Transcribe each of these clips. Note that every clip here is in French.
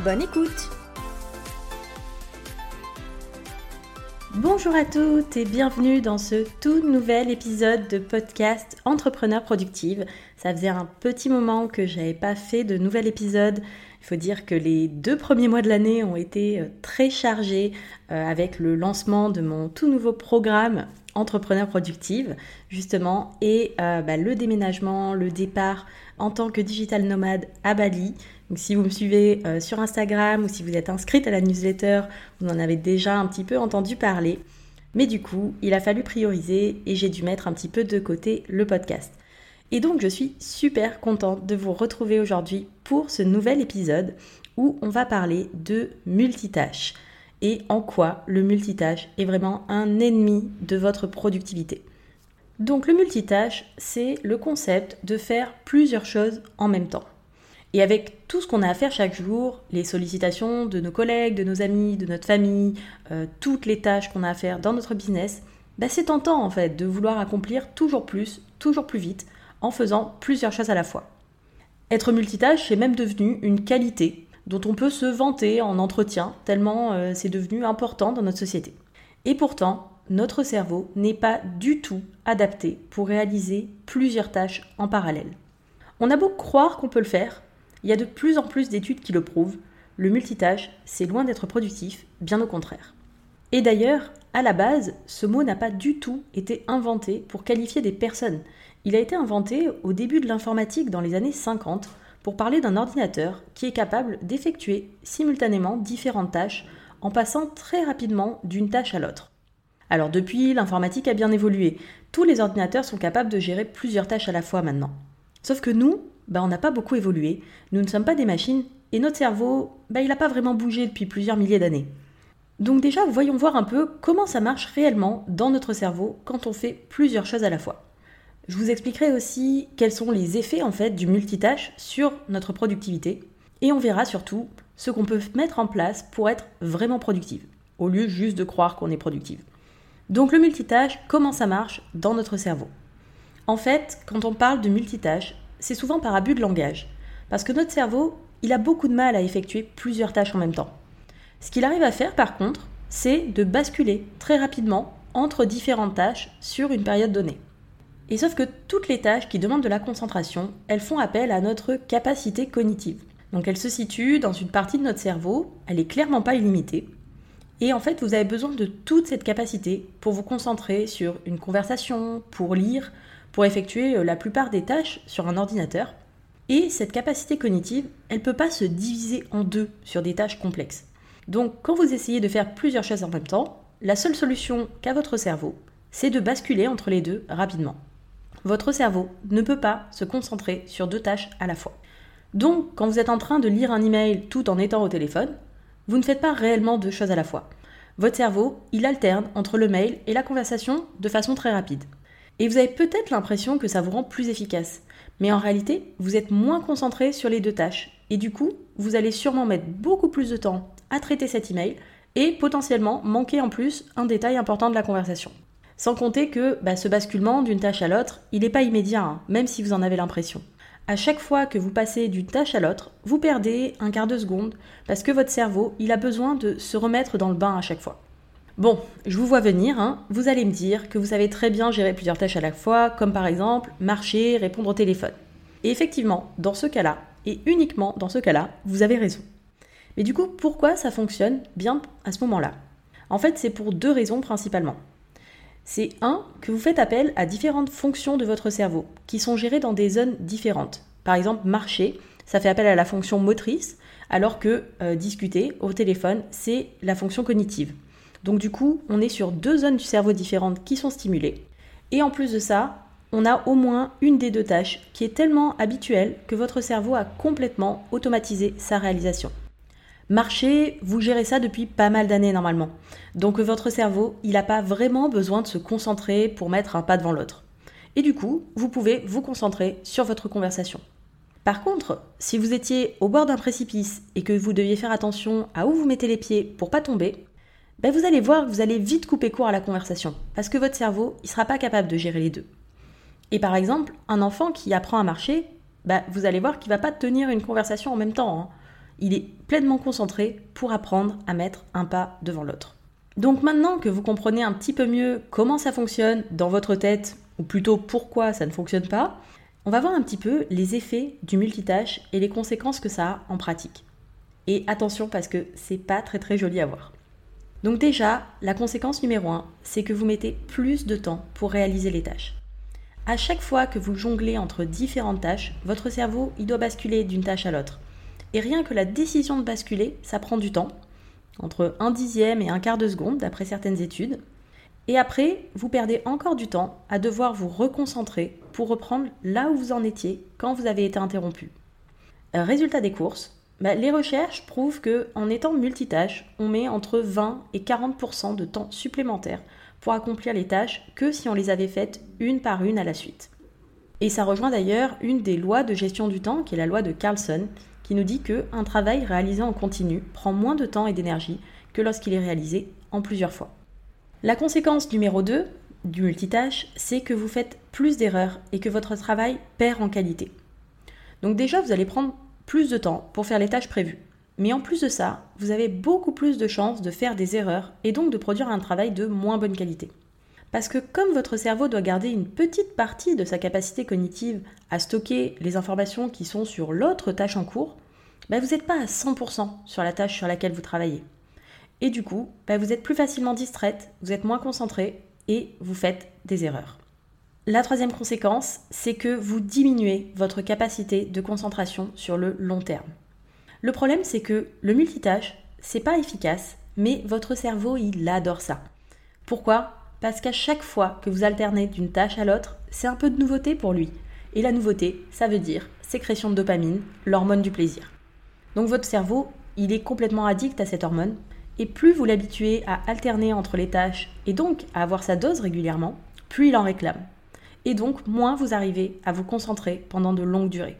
Bonne écoute Bonjour à toutes et bienvenue dans ce tout nouvel épisode de podcast Entrepreneur Productive. Ça faisait un petit moment que j'avais pas fait de nouvel épisode. Il faut dire que les deux premiers mois de l'année ont été euh, très chargés euh, avec le lancement de mon tout nouveau programme entrepreneur productive, justement, et euh, bah, le déménagement, le départ en tant que digital nomade à Bali. Donc, si vous me suivez euh, sur Instagram ou si vous êtes inscrite à la newsletter, vous en avez déjà un petit peu entendu parler. Mais du coup, il a fallu prioriser et j'ai dû mettre un petit peu de côté le podcast. Et donc, je suis super contente de vous retrouver aujourd'hui pour ce nouvel épisode où on va parler de multitâche et en quoi le multitâche est vraiment un ennemi de votre productivité. Donc le multitâche, c'est le concept de faire plusieurs choses en même temps. Et avec tout ce qu'on a à faire chaque jour, les sollicitations de nos collègues, de nos amis, de notre famille, euh, toutes les tâches qu'on a à faire dans notre business, bah, c'est tentant en fait de vouloir accomplir toujours plus, toujours plus vite, en faisant plusieurs choses à la fois. Être multitâche, c'est même devenu une qualité dont on peut se vanter en entretien, tellement euh, c'est devenu important dans notre société. Et pourtant, notre cerveau n'est pas du tout adapté pour réaliser plusieurs tâches en parallèle. On a beau croire qu'on peut le faire, il y a de plus en plus d'études qui le prouvent, le multitâche, c'est loin d'être productif, bien au contraire. Et d'ailleurs, à la base, ce mot n'a pas du tout été inventé pour qualifier des personnes. Il a été inventé au début de l'informatique dans les années 50 pour parler d'un ordinateur qui est capable d'effectuer simultanément différentes tâches en passant très rapidement d'une tâche à l'autre. Alors depuis, l'informatique a bien évolué. Tous les ordinateurs sont capables de gérer plusieurs tâches à la fois maintenant. Sauf que nous, bah, on n'a pas beaucoup évolué, nous ne sommes pas des machines, et notre cerveau, bah, il n'a pas vraiment bougé depuis plusieurs milliers d'années. Donc déjà, voyons voir un peu comment ça marche réellement dans notre cerveau quand on fait plusieurs choses à la fois. Je vous expliquerai aussi quels sont les effets en fait du multitâche sur notre productivité et on verra surtout ce qu'on peut mettre en place pour être vraiment productive au lieu juste de croire qu'on est productive. Donc le multitâche, comment ça marche dans notre cerveau? En fait, quand on parle de multitâche, c'est souvent par abus de langage parce que notre cerveau, il a beaucoup de mal à effectuer plusieurs tâches en même temps. Ce qu'il arrive à faire par contre, c'est de basculer très rapidement entre différentes tâches sur une période donnée. Et sauf que toutes les tâches qui demandent de la concentration, elles font appel à notre capacité cognitive. Donc elle se situe dans une partie de notre cerveau, elle est clairement pas illimitée. Et en fait, vous avez besoin de toute cette capacité pour vous concentrer sur une conversation, pour lire, pour effectuer euh, la plupart des tâches sur un ordinateur. Et cette capacité cognitive, elle ne peut pas se diviser en deux sur des tâches complexes. Donc quand vous essayez de faire plusieurs choses en même temps, la seule solution qu'a votre cerveau, c'est de basculer entre les deux rapidement votre cerveau ne peut pas se concentrer sur deux tâches à la fois. Donc, quand vous êtes en train de lire un email tout en étant au téléphone, vous ne faites pas réellement deux choses à la fois. Votre cerveau, il alterne entre le mail et la conversation de façon très rapide. Et vous avez peut-être l'impression que ça vous rend plus efficace. Mais en réalité, vous êtes moins concentré sur les deux tâches. Et du coup, vous allez sûrement mettre beaucoup plus de temps à traiter cet email et potentiellement manquer en plus un détail important de la conversation. Sans compter que bah, ce basculement d'une tâche à l'autre, il n'est pas immédiat, hein, même si vous en avez l'impression. À chaque fois que vous passez d'une tâche à l'autre, vous perdez un quart de seconde parce que votre cerveau, il a besoin de se remettre dans le bain à chaque fois. Bon, je vous vois venir, hein. vous allez me dire que vous savez très bien gérer plusieurs tâches à la fois, comme par exemple marcher, répondre au téléphone. Et effectivement, dans ce cas-là, et uniquement dans ce cas-là, vous avez raison. Mais du coup, pourquoi ça fonctionne bien à ce moment-là? En fait, c'est pour deux raisons principalement c'est un que vous faites appel à différentes fonctions de votre cerveau qui sont gérées dans des zones différentes. Par exemple, marcher, ça fait appel à la fonction motrice, alors que euh, discuter au téléphone, c'est la fonction cognitive. Donc du coup, on est sur deux zones du cerveau différentes qui sont stimulées. Et en plus de ça, on a au moins une des deux tâches qui est tellement habituelle que votre cerveau a complètement automatisé sa réalisation. Marcher, vous gérez ça depuis pas mal d'années normalement. Donc votre cerveau, il n'a pas vraiment besoin de se concentrer pour mettre un pas devant l'autre. Et du coup, vous pouvez vous concentrer sur votre conversation. Par contre, si vous étiez au bord d'un précipice et que vous deviez faire attention à où vous mettez les pieds pour pas tomber, ben vous allez voir que vous allez vite couper court à la conversation parce que votre cerveau, il sera pas capable de gérer les deux. Et par exemple, un enfant qui apprend à marcher, ben vous allez voir qu'il va pas tenir une conversation en même temps. Hein il est pleinement concentré pour apprendre à mettre un pas devant l'autre. Donc maintenant que vous comprenez un petit peu mieux comment ça fonctionne dans votre tête, ou plutôt pourquoi ça ne fonctionne pas, on va voir un petit peu les effets du multitâche et les conséquences que ça a en pratique. Et attention parce que c'est pas très très joli à voir. Donc déjà, la conséquence numéro 1, c'est que vous mettez plus de temps pour réaliser les tâches. À chaque fois que vous jonglez entre différentes tâches, votre cerveau, il doit basculer d'une tâche à l'autre. Et rien que la décision de basculer, ça prend du temps, entre un dixième et un quart de seconde d'après certaines études. Et après, vous perdez encore du temps à devoir vous reconcentrer pour reprendre là où vous en étiez quand vous avez été interrompu. Résultat des courses, bah, les recherches prouvent que en étant multitâche, on met entre 20 et 40% de temps supplémentaire pour accomplir les tâches que si on les avait faites une par une à la suite. Et ça rejoint d'ailleurs une des lois de gestion du temps qui est la loi de Carlson, qui nous dit que un travail réalisé en continu prend moins de temps et d'énergie que lorsqu'il est réalisé en plusieurs fois. La conséquence numéro 2 du multitâche, c'est que vous faites plus d'erreurs et que votre travail perd en qualité. Donc déjà, vous allez prendre plus de temps pour faire les tâches prévues. Mais en plus de ça, vous avez beaucoup plus de chances de faire des erreurs et donc de produire un travail de moins bonne qualité. Parce que comme votre cerveau doit garder une petite partie de sa capacité cognitive à stocker les informations qui sont sur l'autre tâche en cours, bah, vous n'êtes pas à 100% sur la tâche sur laquelle vous travaillez. Et du coup, bah, vous êtes plus facilement distraite, vous êtes moins concentré et vous faites des erreurs. La troisième conséquence, c'est que vous diminuez votre capacité de concentration sur le long terme. Le problème, c'est que le multitâche, c'est pas efficace, mais votre cerveau, il adore ça. Pourquoi? Parce qu'à chaque fois que vous alternez d'une tâche à l'autre, c'est un peu de nouveauté pour lui. Et la nouveauté, ça veut dire sécrétion de dopamine, l'hormone du plaisir. Donc votre cerveau, il est complètement addict à cette hormone, et plus vous l'habituez à alterner entre les tâches et donc à avoir sa dose régulièrement, plus il en réclame. Et donc moins vous arrivez à vous concentrer pendant de longues durées.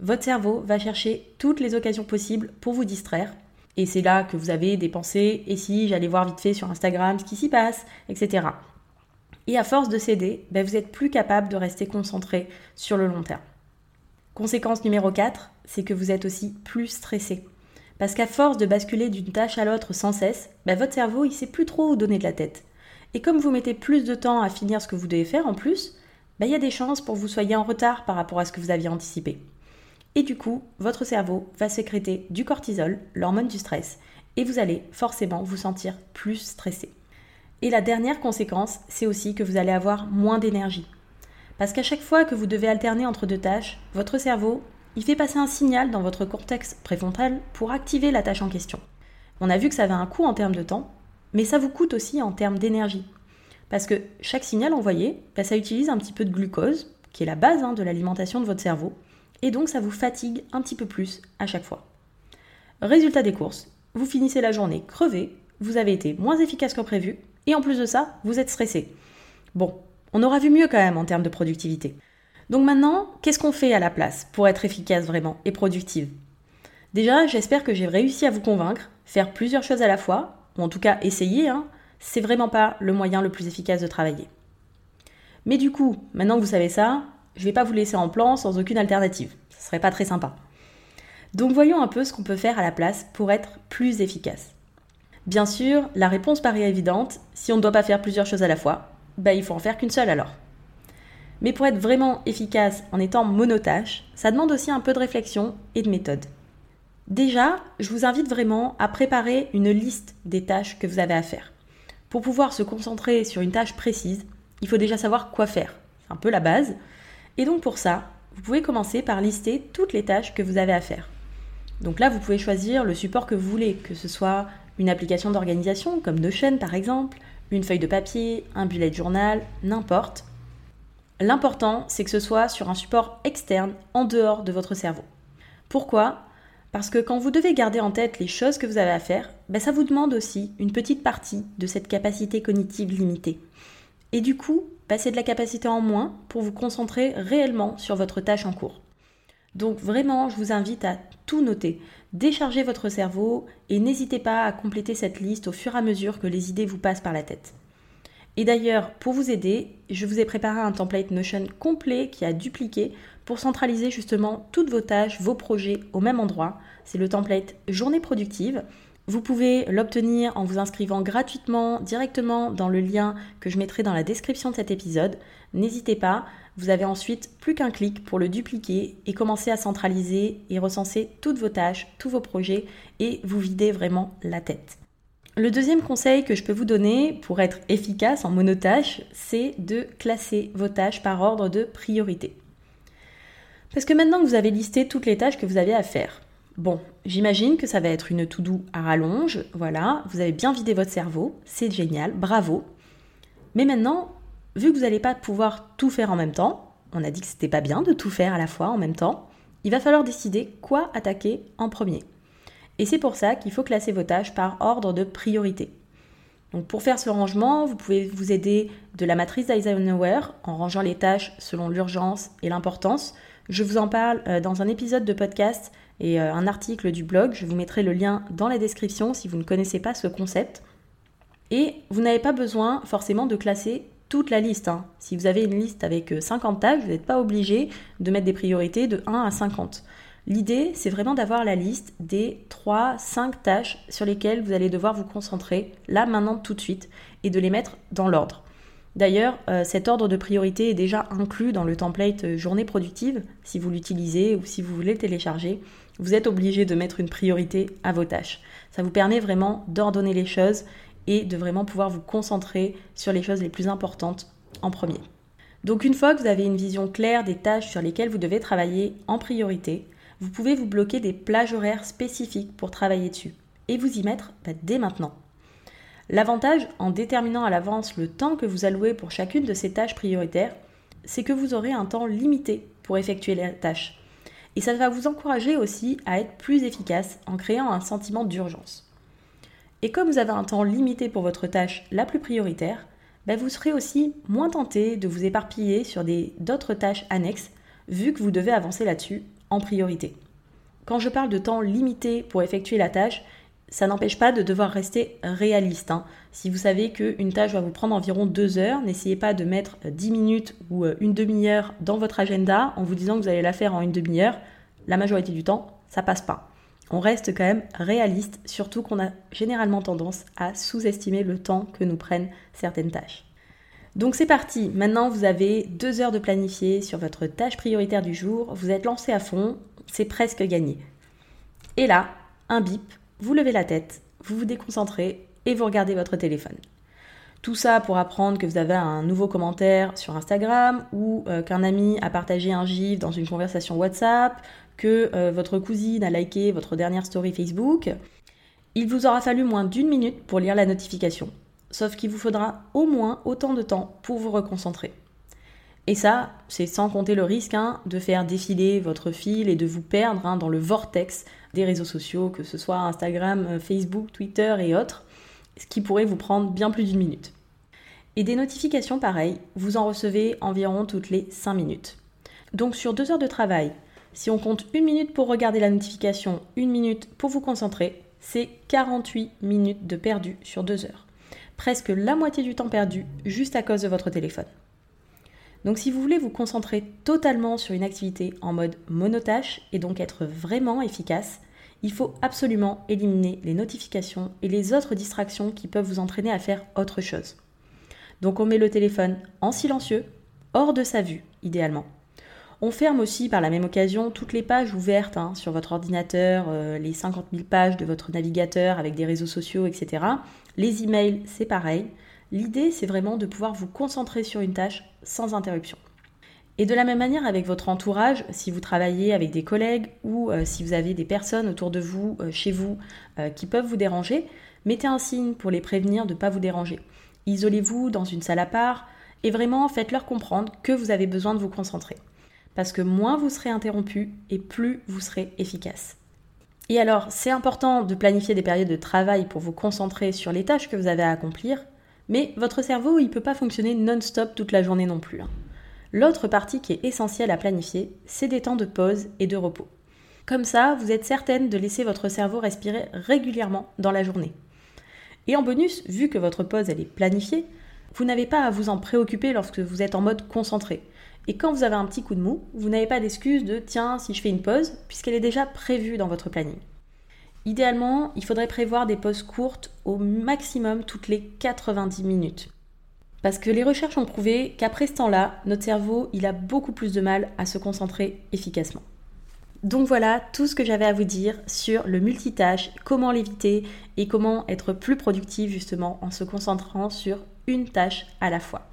Votre cerveau va chercher toutes les occasions possibles pour vous distraire et c'est là que vous avez des pensées, et si j'allais voir vite fait sur Instagram ce qui s'y passe, etc. Et à force de céder, ben, vous n'êtes plus capable de rester concentré sur le long terme. Conséquence numéro 4, c'est que vous êtes aussi plus stressé. Parce qu'à force de basculer d'une tâche à l'autre sans cesse, ben, votre cerveau il sait plus trop où donner de la tête. Et comme vous mettez plus de temps à finir ce que vous devez faire en plus, ben, il y a des chances pour que vous soyez en retard par rapport à ce que vous aviez anticipé. Et du coup, votre cerveau va sécréter du cortisol, l'hormone du stress, et vous allez forcément vous sentir plus stressé. Et la dernière conséquence, c'est aussi que vous allez avoir moins d'énergie. Parce qu'à chaque fois que vous devez alterner entre deux tâches, votre cerveau, il fait passer un signal dans votre cortex préfrontal pour activer la tâche en question. On a vu que ça avait un coût en termes de temps, mais ça vous coûte aussi en termes d'énergie. Parce que chaque signal envoyé, bah, ça utilise un petit peu de glucose, qui est la base hein, de l'alimentation de votre cerveau, et donc ça vous fatigue un petit peu plus à chaque fois. Résultat des courses, vous finissez la journée crevé, vous avez été moins efficace que prévu, et en plus de ça, vous êtes stressé. Bon, on aura vu mieux quand même en termes de productivité. Donc maintenant, qu'est-ce qu'on fait à la place pour être efficace vraiment et productive? Déjà, j'espère que j'ai réussi à vous convaincre, faire plusieurs choses à la fois, ou en tout cas essayer, hein, c'est vraiment pas le moyen le plus efficace de travailler. Mais du coup, maintenant que vous savez ça, je vais pas vous laisser en plan sans aucune alternative. Ce serait pas très sympa. Donc voyons un peu ce qu'on peut faire à la place pour être plus efficace. Bien sûr, la réponse paraît évidente, si on ne doit pas faire plusieurs choses à la fois, bah il faut en faire qu'une seule alors. Mais pour être vraiment efficace en étant monotâche, ça demande aussi un peu de réflexion et de méthode. Déjà, je vous invite vraiment à préparer une liste des tâches que vous avez à faire. Pour pouvoir se concentrer sur une tâche précise, il faut déjà savoir quoi faire. C'est un peu la base, et donc pour ça, vous pouvez commencer par lister toutes les tâches que vous avez à faire. Donc là, vous pouvez choisir le support que vous voulez, que ce soit une application d'organisation comme Notion par exemple, une feuille de papier, un bullet journal, n'importe. L'important, c'est que ce soit sur un support externe en dehors de votre cerveau. Pourquoi? Parce que quand vous devez garder en tête les choses que vous avez à faire, ben ça vous demande aussi une petite partie de cette capacité cognitive limitée. Et du coup, ben c'est de la capacité en moins pour vous concentrer réellement sur votre tâche en cours. Donc vraiment, je vous invite à tout noter, décharger votre cerveau et n'hésitez pas à compléter cette liste au fur et à mesure que les idées vous passent par la tête. Et d'ailleurs, pour vous aider, je vous ai préparé un template Notion complet qui a dupliqué pour centraliser justement toutes vos tâches, vos projets au même endroit. C'est le template Journée productive. Vous pouvez l'obtenir en vous inscrivant gratuitement directement dans le lien que je mettrai dans la description de cet épisode. N'hésitez pas, vous avez ensuite plus qu'un clic pour le dupliquer et commencer à centraliser et recenser toutes vos tâches, tous vos projets et vous vider vraiment la tête. Le deuxième conseil que je peux vous donner pour être efficace en monotâche, c'est de classer vos tâches par ordre de priorité. Parce que maintenant que vous avez listé toutes les tâches que vous avez à faire, bon, j'imagine que ça va être une to-do à rallonge, voilà, vous avez bien vidé votre cerveau, c'est génial, bravo. Mais maintenant, vu que vous n'allez pas pouvoir tout faire en même temps, on a dit que c'était pas bien de tout faire à la fois en même temps, il va falloir décider quoi attaquer en premier. Et c'est pour ça qu'il faut classer vos tâches par ordre de priorité. Donc pour faire ce rangement, vous pouvez vous aider de la matrice d'Eisenhower en rangeant les tâches selon l'urgence et l'importance. Je vous en parle euh, dans un épisode de podcast et euh, un article du blog. Je vous mettrai le lien dans la description si vous ne connaissez pas ce concept. Et vous n'avez pas besoin forcément de classer toute la liste. Hein. Si vous avez une liste avec 50 euh, tâches, vous n'êtes pas obligé de mettre des priorités de 1 à 50. L'idée, c'est vraiment d'avoir la liste des 3-5 tâches sur lesquelles vous allez devoir vous concentrer là, maintenant, tout de suite, et de les mettre dans l'ordre. D'ailleurs, euh, cet ordre de priorité est déjà inclus dans le template euh, journée productive. Si vous l'utilisez ou si vous voulez le télécharger, vous êtes obligé de mettre une priorité à vos tâches. Ça vous permet vraiment d'ordonner les choses et de vraiment pouvoir vous concentrer sur les choses les plus importantes en premier. Donc une fois que vous avez une vision claire des tâches sur lesquelles vous devez travailler en priorité, vous pouvez vous bloquer des plages horaires spécifiques pour travailler dessus et vous y mettre bah, dès maintenant. L'avantage en déterminant à l'avance le temps que vous allouez pour chacune de ces tâches prioritaires, c'est que vous aurez un temps limité pour effectuer les tâches. Et ça va vous encourager aussi à être plus efficace en créant un sentiment d'urgence. Et comme vous avez un temps limité pour votre tâche la plus prioritaire, bah, vous serez aussi moins tenté de vous éparpiller sur d'autres tâches annexes, vu que vous devez avancer là-dessus priorité. Quand je parle de temps limité pour effectuer la tâche, ça n'empêche pas de devoir rester réaliste. Hein. Si vous savez qu'une tâche va vous prendre environ deux heures, n'essayez pas de mettre 10 minutes ou euh, une demi-heure dans votre agenda en vous disant que vous allez la faire en une demi-heure. La majorité du temps, ça passe pas. On reste quand même réaliste, surtout qu'on a généralement tendance à sous-estimer le temps que nous prennent certaines tâches. Donc c'est parti, maintenant vous avez deux heures de planifier sur votre tâche prioritaire du jour, vous êtes lancé à fond, c'est presque gagné. Et là, un bip, vous levez la tête, vous vous déconcentrez et vous regardez votre téléphone. Tout ça pour apprendre que vous avez un nouveau commentaire sur Instagram ou euh, qu'un ami a partagé un gif dans une conversation WhatsApp, que euh, votre cousine a liké votre dernière story Facebook. Il vous aura fallu moins d'une minute pour lire la notification sauf qu'il vous faudra au moins autant de temps pour vous reconcentrer. Et ça, c'est sans compter le risque hein, de faire défiler votre fil et de vous perdre hein, dans le vortex des réseaux sociaux, que ce soit Instagram, euh, Facebook, Twitter et autres, ce qui pourrait vous prendre bien plus d'une minute. Et des notifications pareilles, vous en recevez environ toutes les 5 minutes. Donc sur deux heures de travail, si on compte une minute pour regarder la notification, une minute pour vous concentrer, c'est 48 minutes de perdu sur deux heures presque la moitié du temps perdu juste à cause de votre téléphone. Donc si vous voulez vous concentrer totalement sur une activité en mode monotâche et donc être vraiment efficace, il faut absolument éliminer les notifications et les autres distractions qui peuvent vous entraîner à faire autre chose. Donc on met le téléphone en silencieux, hors de sa vue idéalement. On ferme aussi par la même occasion toutes les pages ouvertes hein, sur votre ordinateur, euh, les 50 000 pages de votre navigateur avec des réseaux sociaux, etc. Les emails, c'est pareil. L'idée, c'est vraiment de pouvoir vous concentrer sur une tâche sans interruption. Et de la même manière avec votre entourage, si vous travaillez avec des collègues ou euh, si vous avez des personnes autour de vous, euh, chez vous, qui peuvent vous déranger, mettez un signe pour les prévenir de ne pas vous déranger. Isolez-vous dans une salle à part et vraiment faites-leur comprendre que vous avez besoin de vous concentrer parce que moins vous serez interrompu et plus vous serez efficace. Et alors, c'est important de planifier des périodes de travail pour vous concentrer sur les tâches que vous avez à accomplir, mais votre cerveau, il ne peut pas fonctionner non-stop toute la journée non plus. Hein. L'autre partie qui est essentielle à planifier, c'est des temps de pause et de repos. Comme ça, vous êtes certaine de laisser votre cerveau respirer régulièrement dans la journée. Et en bonus, vu que votre pause elle est planifiée, vous n'avez pas à vous en préoccuper lorsque vous êtes en mode concentré. Et quand vous avez un petit coup de mou, vous n'avez pas d'excuse de tiens, si je fais une pause, puisqu'elle est déjà prévue dans votre planning. Idéalement, il faudrait prévoir des pauses courtes au maximum toutes les 90 minutes. Parce que les recherches ont prouvé qu'après ce temps-là, notre cerveau, il a beaucoup plus de mal à se concentrer efficacement. Donc voilà tout ce que j'avais à vous dire sur le multitâche, comment l'éviter et comment être plus productif justement en se concentrant sur une tâche à la fois.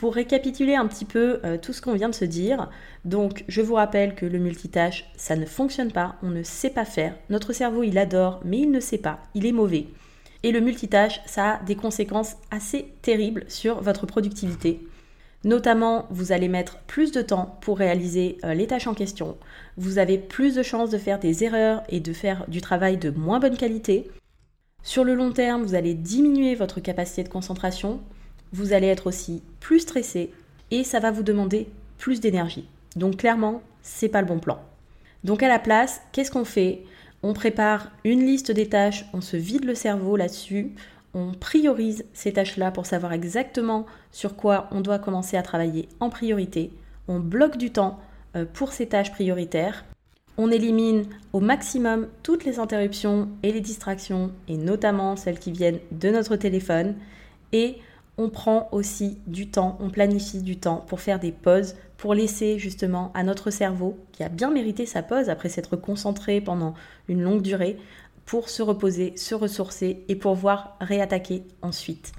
Pour récapituler un petit peu euh, tout ce qu'on vient de se dire, donc je vous rappelle que le multitâche, ça ne fonctionne pas, on ne sait pas faire. Notre cerveau, il adore, mais il ne sait pas, il est mauvais. Et le multitâche, ça a des conséquences assez terribles sur votre productivité. Notamment, vous allez mettre plus de temps pour réaliser euh, les tâches en question. Vous avez plus de chances de faire des erreurs et de faire du travail de moins bonne qualité. Sur le long terme, vous allez diminuer votre capacité de concentration vous allez être aussi plus stressé et ça va vous demander plus d'énergie. Donc clairement, c'est pas le bon plan. Donc à la place, qu'est-ce qu'on fait? On prépare une liste des tâches, on se vide le cerveau là-dessus, on priorise ces tâches-là pour savoir exactement sur quoi on doit commencer à travailler en priorité. On bloque du temps euh, pour ces tâches prioritaires. On élimine au maximum toutes les interruptions et les distractions, et notamment celles qui viennent de notre téléphone. Et on prend aussi du temps, on planifie du temps pour faire des pauses, pour laisser justement à notre cerveau, qui a bien mérité sa pause après s'être concentré pendant une longue durée, pour se reposer, se ressourcer et pouvoir réattaquer ensuite.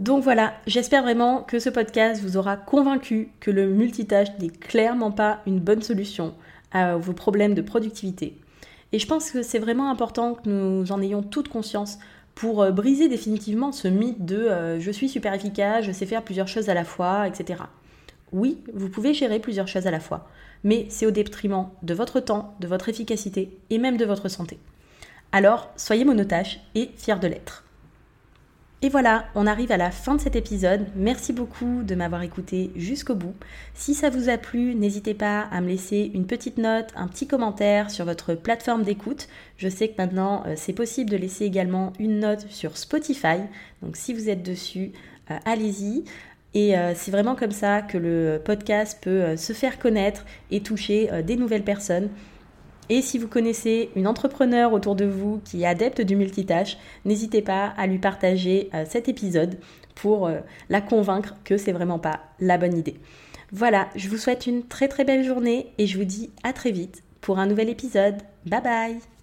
Donc voilà, j'espère vraiment que ce podcast vous aura convaincu que le multitâche n'est clairement pas une bonne solution à vos problèmes de productivité. Et je pense que c'est vraiment important que nous en ayons toute conscience pour euh, briser définitivement ce mythe de euh, je suis super efficace, je sais faire plusieurs choses à la fois, etc. Oui, vous pouvez gérer plusieurs choses à la fois, mais c'est au détriment de votre temps, de votre efficacité et même de votre santé. Alors, soyez monotache et fiers de l'être. Et voilà, on arrive à la fin de cet épisode. Merci beaucoup de m'avoir écouté jusqu'au bout. Si ça vous a plu, n'hésitez pas à me laisser une petite note, un petit commentaire sur votre plateforme d'écoute. Je sais que maintenant euh, c'est possible de laisser également une note sur Spotify. Donc si vous êtes dessus, euh, allez-y. Et euh, c'est vraiment comme ça que le podcast peut se faire connaître et toucher des nouvelles personnes. Et si vous connaissez une entrepreneur autour de vous qui est adepte du multitâche, n'hésitez pas à lui partager euh, cet épisode pour euh, la convaincre que c'est vraiment pas la bonne idée. Voilà, je vous souhaite une très très belle journée et je vous dis à très vite pour un nouvel épisode. Bye bye